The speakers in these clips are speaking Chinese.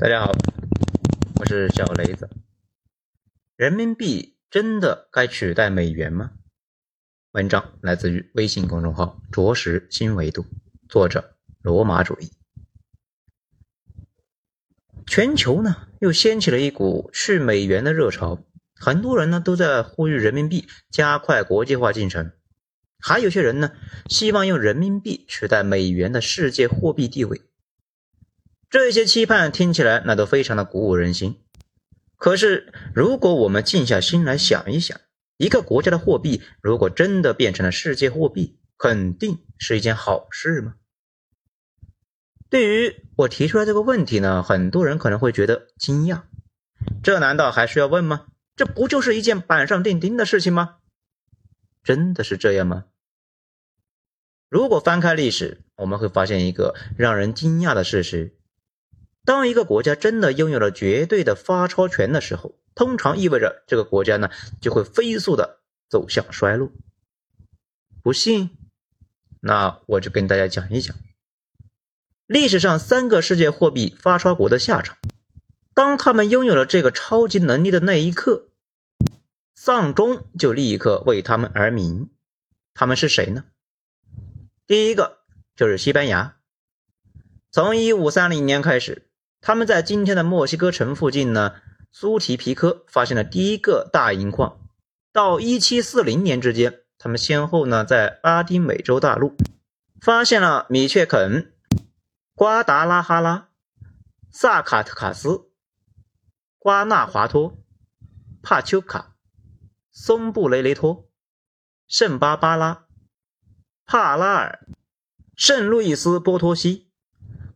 大家好，我是小雷子。人民币真的该取代美元吗？文章来自于微信公众号“着实新维度”，作者罗马主义。全球呢又掀起了一股去美元的热潮，很多人呢都在呼吁人民币加快国际化进程，还有些人呢希望用人民币取代美元的世界货币地位。这些期盼听起来那都非常的鼓舞人心，可是如果我们静下心来想一想，一个国家的货币如果真的变成了世界货币，肯定是一件好事吗？对于我提出来这个问题呢，很多人可能会觉得惊讶，这难道还需要问吗？这不就是一件板上钉钉的事情吗？真的是这样吗？如果翻开历史，我们会发现一个让人惊讶的事实。当一个国家真的拥有了绝对的发钞权的时候，通常意味着这个国家呢就会飞速的走向衰落。不信？那我就跟大家讲一讲历史上三个世界货币发钞国的下场。当他们拥有了这个超级能力的那一刻，丧钟就立刻为他们而鸣。他们是谁呢？第一个就是西班牙，从一五三零年开始。他们在今天的墨西哥城附近呢，苏提皮科发现了第一个大银矿。到一七四零年之间，他们先后呢在拉丁美洲大陆发现了米却肯、瓜达拉哈拉、萨卡特卡斯、瓜纳华托、帕丘卡、松布雷雷托、圣巴巴拉、帕拉尔、圣路易斯波托西、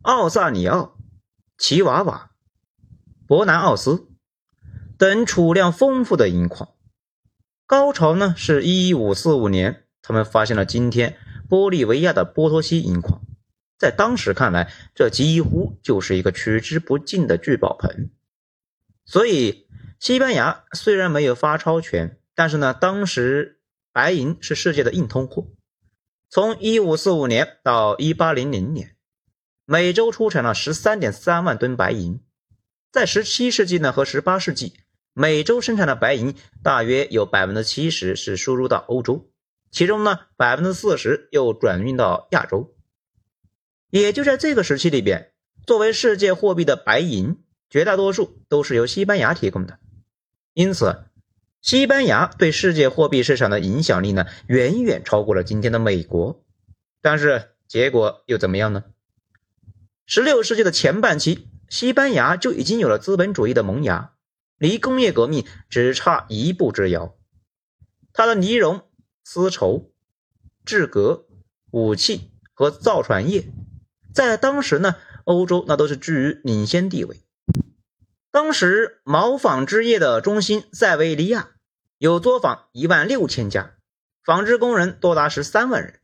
奥萨里奥。奇瓦瓦、伯南奥斯等储量丰富的银矿，高潮呢是一五四五年，他们发现了今天玻利维亚的波托西银矿。在当时看来，这几乎就是一个取之不尽的聚宝盆。所以，西班牙虽然没有发钞权，但是呢，当时白银是世界的硬通货。从一五四五年到一八零零年。每周出产了十三点三万吨白银，在十七世纪呢和十八世纪，每周生产的白银大约有百分之七十是输入到欧洲，其中呢百分之四十又转运到亚洲。也就在这个时期里边，作为世界货币的白银，绝大多数都是由西班牙提供的，因此，西班牙对世界货币市场的影响力呢远远超过了今天的美国。但是结果又怎么样呢？十六世纪的前半期，西班牙就已经有了资本主义的萌芽，离工业革命只差一步之遥。它的呢绒、丝绸、制革、武器和造船业，在当时呢，欧洲那都是居于领先地位。当时毛纺织业的中心塞维利亚有作坊一万六千家，纺织工人多达十三万人。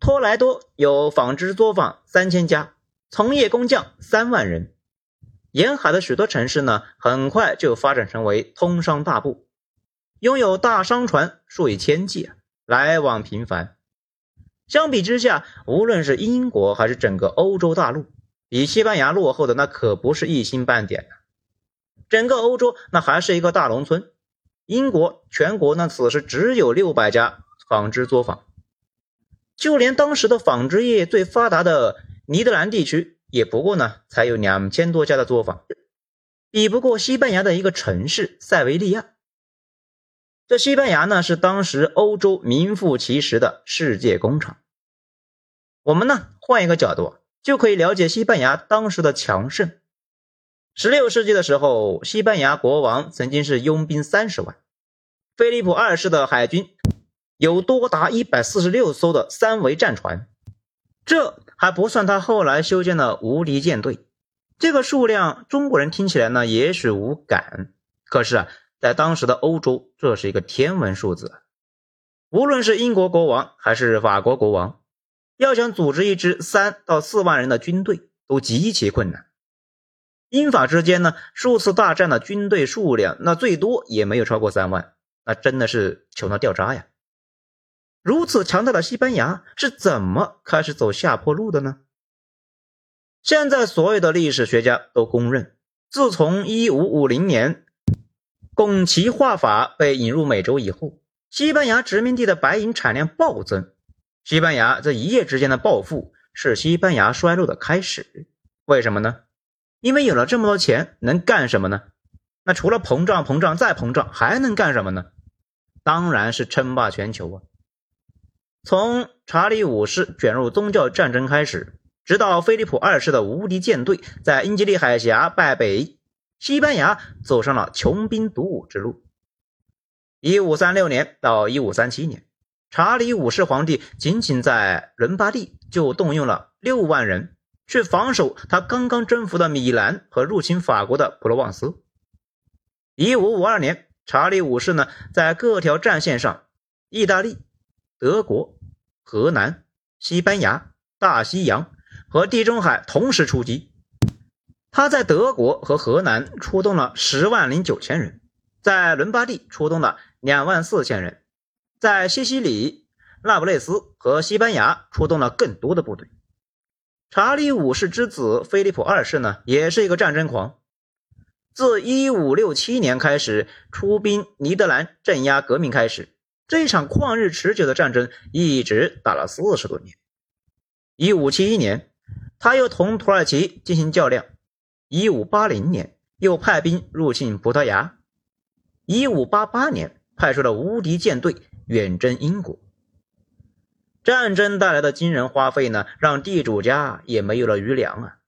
托莱多有纺织作坊三千家。从业工匠三万人，沿海的许多城市呢，很快就发展成为通商大埠，拥有大商船数以千计，来往频繁。相比之下，无论是英国还是整个欧洲大陆，比西班牙落后的那可不是一星半点整个欧洲那还是一个大农村，英国全国呢此时只有六百家纺织作坊，就连当时的纺织业最发达的。尼德兰地区也不过呢，才有两千多家的作坊，比不过西班牙的一个城市塞维利亚。这西班牙呢，是当时欧洲名副其实的世界工厂。我们呢，换一个角度，就可以了解西班牙当时的强盛。十六世纪的时候，西班牙国王曾经是拥兵三十万，菲利普二世的海军有多达一百四十六艘的三桅战船。这还不算他后来修建的无敌舰队，这个数量中国人听起来呢也许无感，可是啊，在当时的欧洲，这是一个天文数字。无论是英国国王还是法国国王，要想组织一支三到四万人的军队，都极其困难。英法之间呢，数次大战的军队数量，那最多也没有超过三万，那真的是穷到掉渣呀。如此强大的西班牙是怎么开始走下坡路的呢？现在所有的历史学家都公认，自从1550年拱旗画法被引入美洲以后，西班牙殖民地的白银产量暴增。西班牙这一夜之间的暴富，是西班牙衰落的开始。为什么呢？因为有了这么多钱，能干什么呢？那除了膨胀、膨胀再膨胀，还能干什么呢？当然是称霸全球啊！从查理五世卷入宗教战争开始，直到菲利普二世的无敌舰队在英吉利海峡败北，西班牙走上了穷兵黩武之路。一五三六年到一五三七年，查理五世皇帝仅仅在伦巴第就动用了六万人去防守他刚刚征服的米兰和入侵法国的普罗旺斯。一五五二年，查理五世呢在各条战线上，意大利、德国。河南、西班牙、大西洋和地中海同时出击。他在德国和河南出动了十万零九千人，在伦巴第出动了两万四千人，在西西里、那不勒斯和西班牙出动了更多的部队。查理五世之子菲利普二世呢，也是一个战争狂，自一五六七年开始出兵尼德兰镇压革命开始。这一场旷日持久的战争一直打了四十多年。一五七一年，他又同土耳其进行较量；一五八零年，又派兵入侵葡萄牙；一五八八年，派出了无敌舰队远征英国。战争带来的惊人花费呢，让地主家也没有了余粮啊。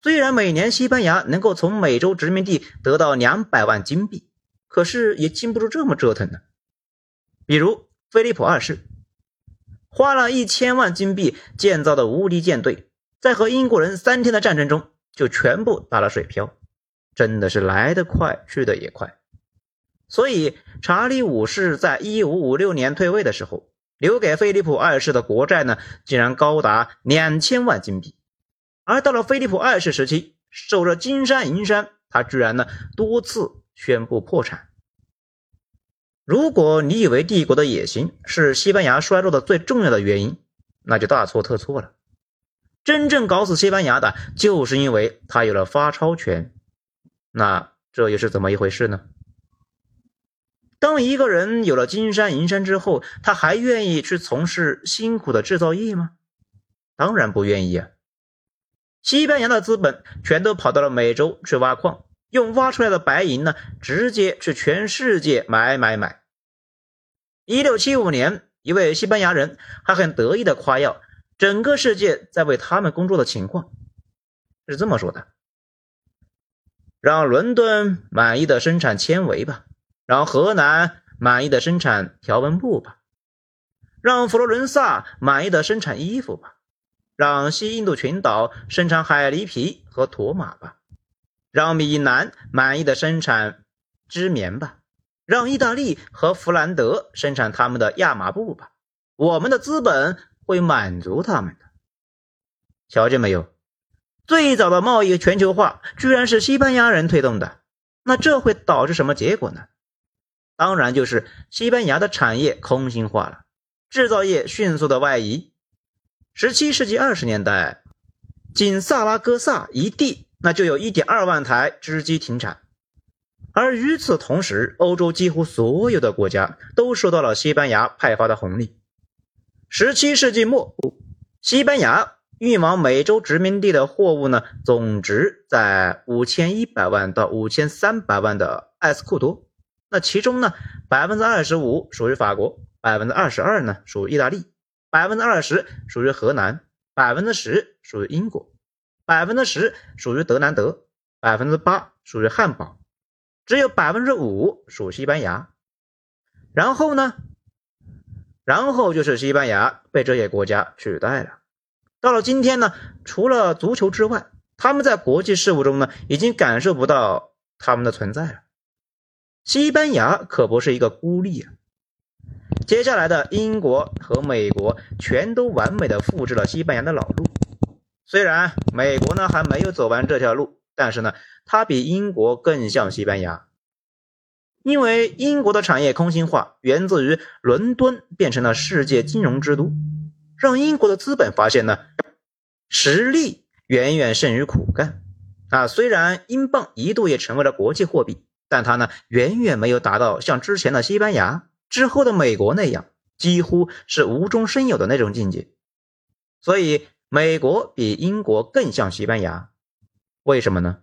虽然每年西班牙能够从美洲殖民地得到两百万金币，可是也经不住这么折腾呢。比如，菲利普二世花了一千万金币建造的无敌舰队，在和英国人三天的战争中就全部打了水漂，真的是来得快，去得也快。所以，查理五世在一五五六年退位的时候，留给菲利普二世的国债呢，竟然高达两千万金币。而到了菲利普二世时期，守着金山银山，他居然呢多次宣布破产。如果你以为帝国的野心是西班牙衰落的最重要的原因，那就大错特错了。真正搞死西班牙的，就是因为他有了发钞权。那这又是怎么一回事呢？当一个人有了金山银山之后，他还愿意去从事辛苦的制造业吗？当然不愿意啊！西班牙的资本全都跑到了美洲去挖矿。用挖出来的白银呢，直接去全世界买买买。一六七五年，一位西班牙人还很得意的夸耀整个世界在为他们工作的情况，是这么说的：“让伦敦满意的生产纤维吧，让河南满意的生产条纹布吧，让佛罗伦萨满意的生产衣服吧，让西印度群岛生产海狸皮和驼马吧。”让米兰满意的生产织棉吧，让意大利和弗兰德生产他们的亚麻布吧，我们的资本会满足他们的。瞧见没有？最早的贸易全球化居然是西班牙人推动的，那这会导致什么结果呢？当然就是西班牙的产业空心化了，制造业迅速的外移。十七世纪二十年代，仅萨拉戈萨一地。那就有一点二万台织机停产，而与此同时，欧洲几乎所有的国家都受到了西班牙派发的红利。十七世纪末，西班牙运往美洲殖民地的货物呢，总值在五千一百万到五千三百万的埃斯库多。那其中呢，百分之二十五属于法国，百分之二十二呢属于意大利，百分之二十属于荷兰，百分之十属于英国。百分之十属于德兰德，百分之八属于汉堡，只有百分之五属西班牙。然后呢？然后就是西班牙被这些国家取代了。到了今天呢，除了足球之外，他们在国际事务中呢，已经感受不到他们的存在了。西班牙可不是一个孤立啊。接下来的英国和美国全都完美的复制了西班牙的老路。虽然美国呢还没有走完这条路，但是呢，它比英国更像西班牙，因为英国的产业空心化源自于伦敦变成了世界金融之都，让英国的资本发现呢，实力远远胜于苦干，啊，虽然英镑一度也成为了国际货币，但它呢远远没有达到像之前的西班牙之后的美国那样，几乎是无中生有的那种境界。所以，美国比英国更像西班牙。为什么呢？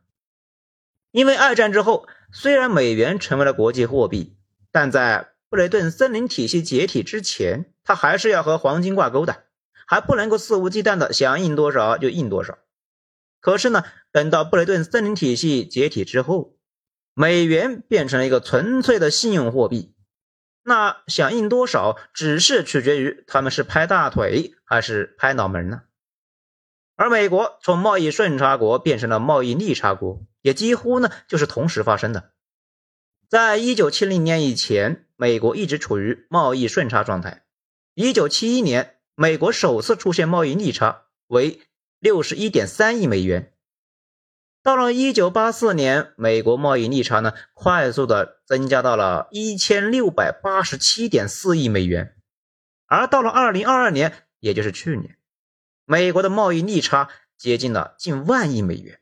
因为二战之后，虽然美元成为了国际货币，但在布雷顿森林体系解体之前，它还是要和黄金挂钩的，还不能够肆无忌惮的想印多少就印多少。可是呢，等到布雷顿森林体系解体之后，美元变成了一个纯粹的信用货币，那想印多少只是取决于他们是拍大腿还是拍脑门呢？而美国从贸易顺差国变成了贸易逆差国，也几乎呢就是同时发生的。在一九七零年以前，美国一直处于贸易顺差状态。一九七一年，美国首次出现贸易逆差，为。六十一点三亿美元。到了一九八四年，美国贸易逆差呢，快速的增加到了一千六百八十七点四亿美元。而到了二零二二年，也就是去年，美国的贸易逆差接近了近万亿美元。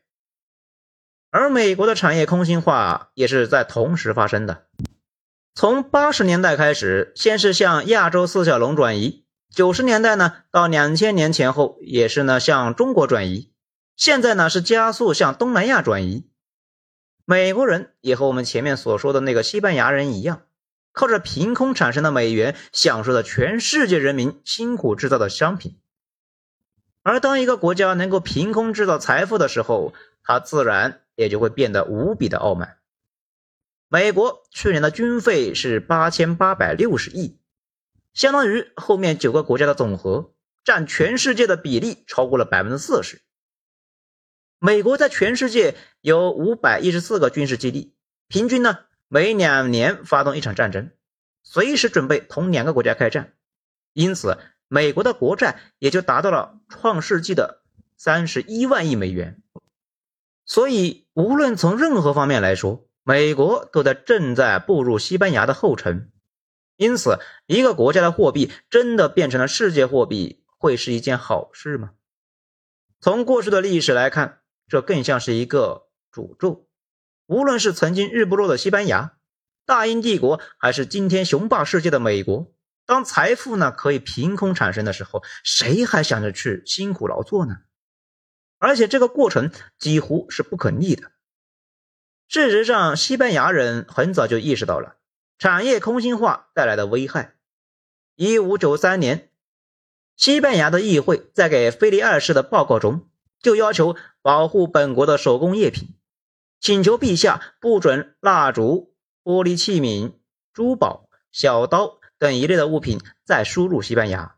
而美国的产业空心化也是在同时发生的。从八十年代开始，先是向亚洲四小龙转移。九十年代呢，到两千年前后也是呢向中国转移，现在呢是加速向东南亚转移。美国人也和我们前面所说的那个西班牙人一样，靠着凭空产生的美元，享受着全世界人民辛苦制造的商品。而当一个国家能够凭空制造财富的时候，它自然也就会变得无比的傲慢。美国去年的军费是八千八百六十亿。相当于后面九个国家的总和，占全世界的比例超过了百分之四十。美国在全世界有五百一十四个军事基地，平均呢每两年发动一场战争，随时准备同两个国家开战。因此，美国的国债也就达到了创世纪的三十一万亿美元。所以，无论从任何方面来说，美国都在正在步入西班牙的后尘。因此，一个国家的货币真的变成了世界货币，会是一件好事吗？从过去的历史来看，这更像是一个诅咒。无论是曾经日不落的西班牙、大英帝国，还是今天雄霸世界的美国，当财富呢可以凭空产生的时候，谁还想着去辛苦劳作呢？而且这个过程几乎是不可逆的。事实上，西班牙人很早就意识到了。产业空心化带来的危害。一五九三年，西班牙的议会在给菲利二世的报告中就要求保护本国的手工业品，请求陛下不准蜡烛、玻璃器皿、珠宝、小刀等一类的物品再输入西班牙，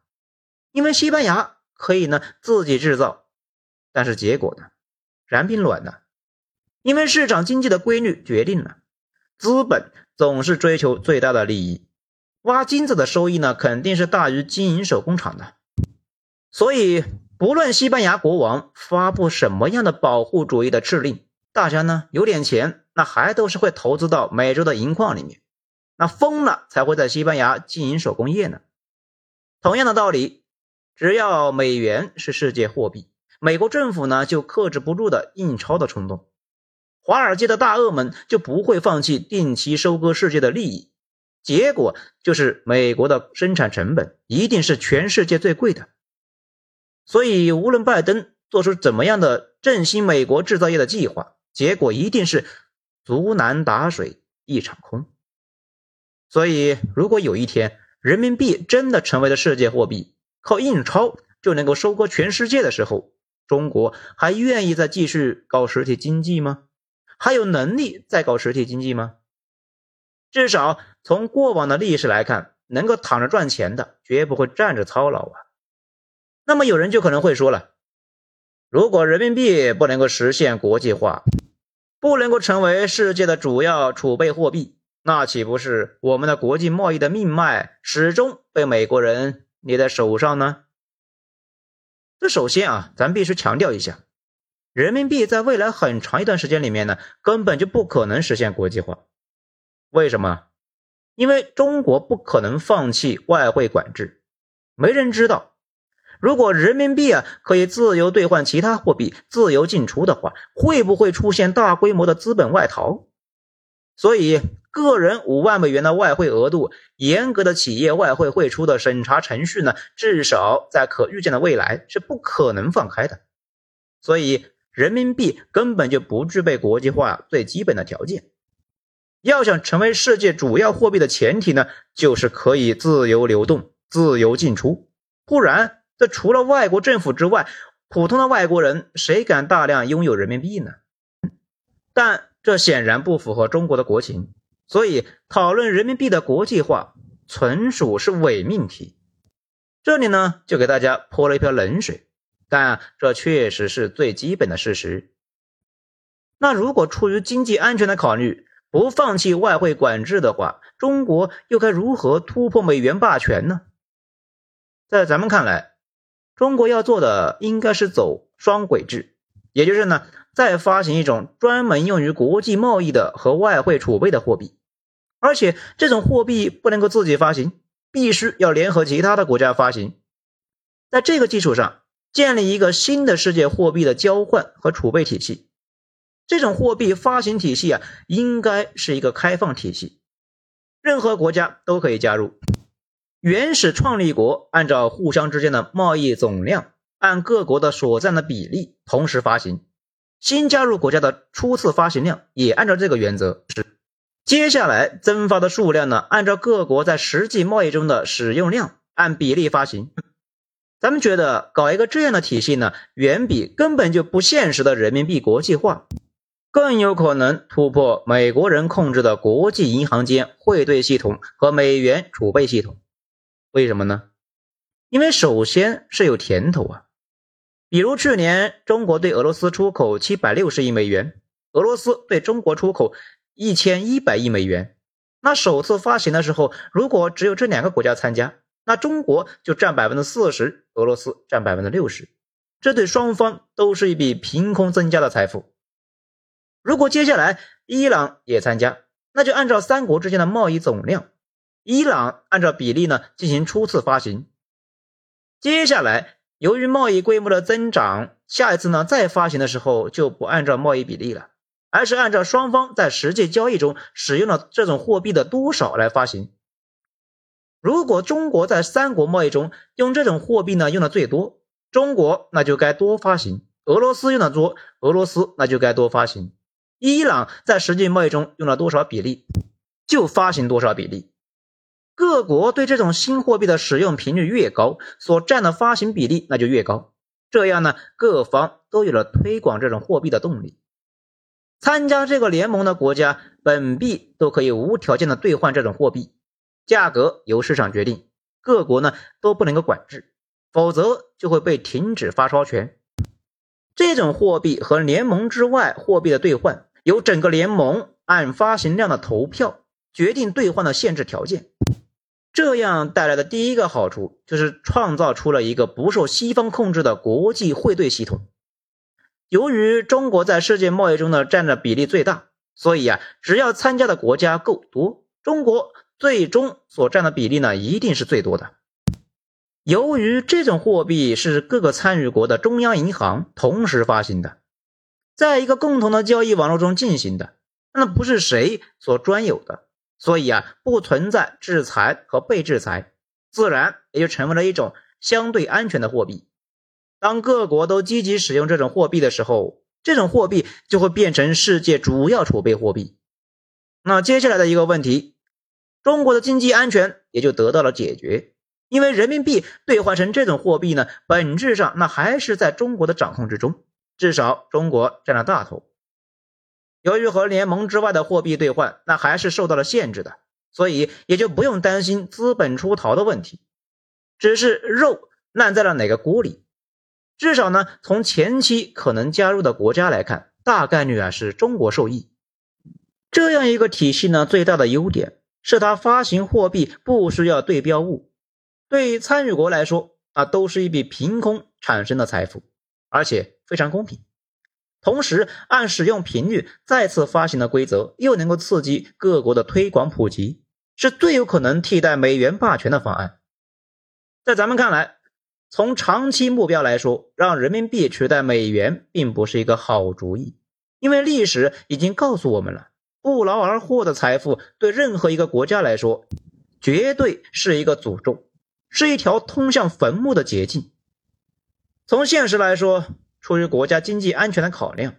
因为西班牙可以呢自己制造。但是结果呢，然并卵呢，因为市场经济的规律决定了资本。总是追求最大的利益，挖金子的收益呢，肯定是大于经营手工厂的。所以，不论西班牙国王发布什么样的保护主义的敕令，大家呢有点钱，那还都是会投资到美洲的银矿里面。那疯了才会在西班牙经营手工业呢。同样的道理，只要美元是世界货币，美国政府呢就克制不住的印钞的冲动。华尔街的大鳄们就不会放弃定期收割世界的利益，结果就是美国的生产成本一定是全世界最贵的。所以，无论拜登做出怎么样的振兴美国制造业的计划，结果一定是竹篮打水一场空。所以，如果有一天人民币真的成为了世界货币，靠印钞就能够收割全世界的时候，中国还愿意再继续搞实体经济吗？还有能力再搞实体经济吗？至少从过往的历史来看，能够躺着赚钱的，绝不会站着操劳啊。那么有人就可能会说了，如果人民币不能够实现国际化，不能够成为世界的主要储备货币，那岂不是我们的国际贸易的命脉始终被美国人捏在手上呢？这首先啊，咱必须强调一下。人民币在未来很长一段时间里面呢，根本就不可能实现国际化。为什么？因为中国不可能放弃外汇管制。没人知道，如果人民币啊可以自由兑换其他货币、自由进出的话，会不会出现大规模的资本外逃？所以，个人五万美元的外汇额度，严格的企业外汇汇出的审查程序呢，至少在可预见的未来是不可能放开的。所以，人民币根本就不具备国际化最基本的条件。要想成为世界主要货币的前提呢，就是可以自由流动、自由进出。不然，这除了外国政府之外，普通的外国人谁敢大量拥有人民币呢？但这显然不符合中国的国情，所以讨论人民币的国际化纯属是伪命题。这里呢，就给大家泼了一瓢冷水，但这确实是最基本的事实。那如果出于经济安全的考虑，不放弃外汇管制的话，中国又该如何突破美元霸权呢？在咱们看来，中国要做的应该是走双轨制，也就是呢，再发行一种专门用于国际贸易的和外汇储备的货币，而且这种货币不能够自己发行，必须要联合其他的国家发行。在这个基础上，建立一个新的世界货币的交换和储备体系。这种货币发行体系啊，应该是一个开放体系，任何国家都可以加入。原始创立国按照互相之间的贸易总量，按各国的所占的比例同时发行；新加入国家的初次发行量也按照这个原则。是接下来增发的数量呢，按照各国在实际贸易中的使用量按比例发行。咱们觉得搞一个这样的体系呢，远比根本就不现实的人民币国际化更有可能突破美国人控制的国际银行间汇兑系统和美元储备系统。为什么呢？因为首先是有甜头啊，比如去年中国对俄罗斯出口七百六十亿美元，俄罗斯对中国出口一千一百亿美元。那首次发行的时候，如果只有这两个国家参加，那中国就占百分之四十，俄罗斯占百分之六十，这对双方都是一笔凭空增加的财富。如果接下来伊朗也参加，那就按照三国之间的贸易总量。伊朗按照比例呢进行初次发行，接下来由于贸易规模的增长，下一次呢再发行的时候就不按照贸易比例了，而是按照双方在实际交易中使用的这种货币的多少来发行。如果中国在三国贸易中用这种货币呢用的最多，中国那就该多发行；俄罗斯用的多，俄罗斯那就该多发行；伊朗在实际贸易中用了多少比例，就发行多少比例。各国对这种新货币的使用频率越高，所占的发行比例那就越高。这样呢，各方都有了推广这种货币的动力。参加这个联盟的国家，本币都可以无条件的兑换这种货币，价格由市场决定，各国呢都不能够管制，否则就会被停止发钞权。这种货币和联盟之外货币的兑换，由整个联盟按发行量的投票决定兑换的限制条件。这样带来的第一个好处就是创造出了一个不受西方控制的国际汇兑系统。由于中国在世界贸易中的占的比例最大，所以啊，只要参加的国家够多，中国最终所占的比例呢一定是最多的。由于这种货币是各个参与国的中央银行同时发行的，在一个共同的交易网络中进行的，那不是谁所专有的。所以啊，不存在制裁和被制裁，自然也就成为了一种相对安全的货币。当各国都积极使用这种货币的时候，这种货币就会变成世界主要储备货币。那接下来的一个问题，中国的经济安全也就得到了解决，因为人民币兑换成这种货币呢，本质上那还是在中国的掌控之中，至少中国占了大头。由于和联盟之外的货币兑换，那还是受到了限制的，所以也就不用担心资本出逃的问题。只是肉烂在了哪个锅里？至少呢，从前期可能加入的国家来看，大概率啊是中国受益。这样一个体系呢，最大的优点是它发行货币不需要对标物，对参与国来说啊，都是一笔凭空产生的财富，而且非常公平。同时，按使用频率再次发行的规则，又能够刺激各国的推广普及，是最有可能替代美元霸权的方案。在咱们看来，从长期目标来说，让人民币取代美元并不是一个好主意，因为历史已经告诉我们了，不劳而获的财富对任何一个国家来说，绝对是一个诅咒，是一条通向坟墓的捷径。从现实来说，出于国家经济安全的考量，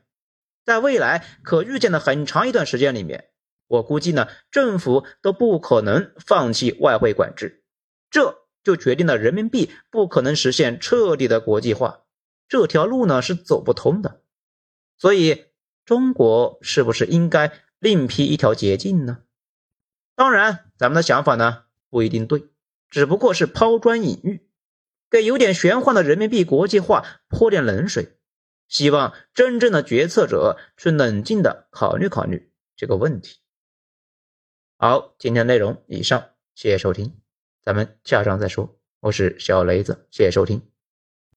在未来可预见的很长一段时间里面，我估计呢，政府都不可能放弃外汇管制，这。就决定了人民币不可能实现彻底的国际化，这条路呢是走不通的。所以，中国是不是应该另辟一条捷径呢？当然，咱们的想法呢不一定对，只不过是抛砖引玉，给有点玄幻的人民币国际化泼点冷水，希望真正的决策者去冷静的考虑考虑这个问题。好，今天内容以上，谢谢收听。咱们下章再说。我是小雷子，谢谢收听。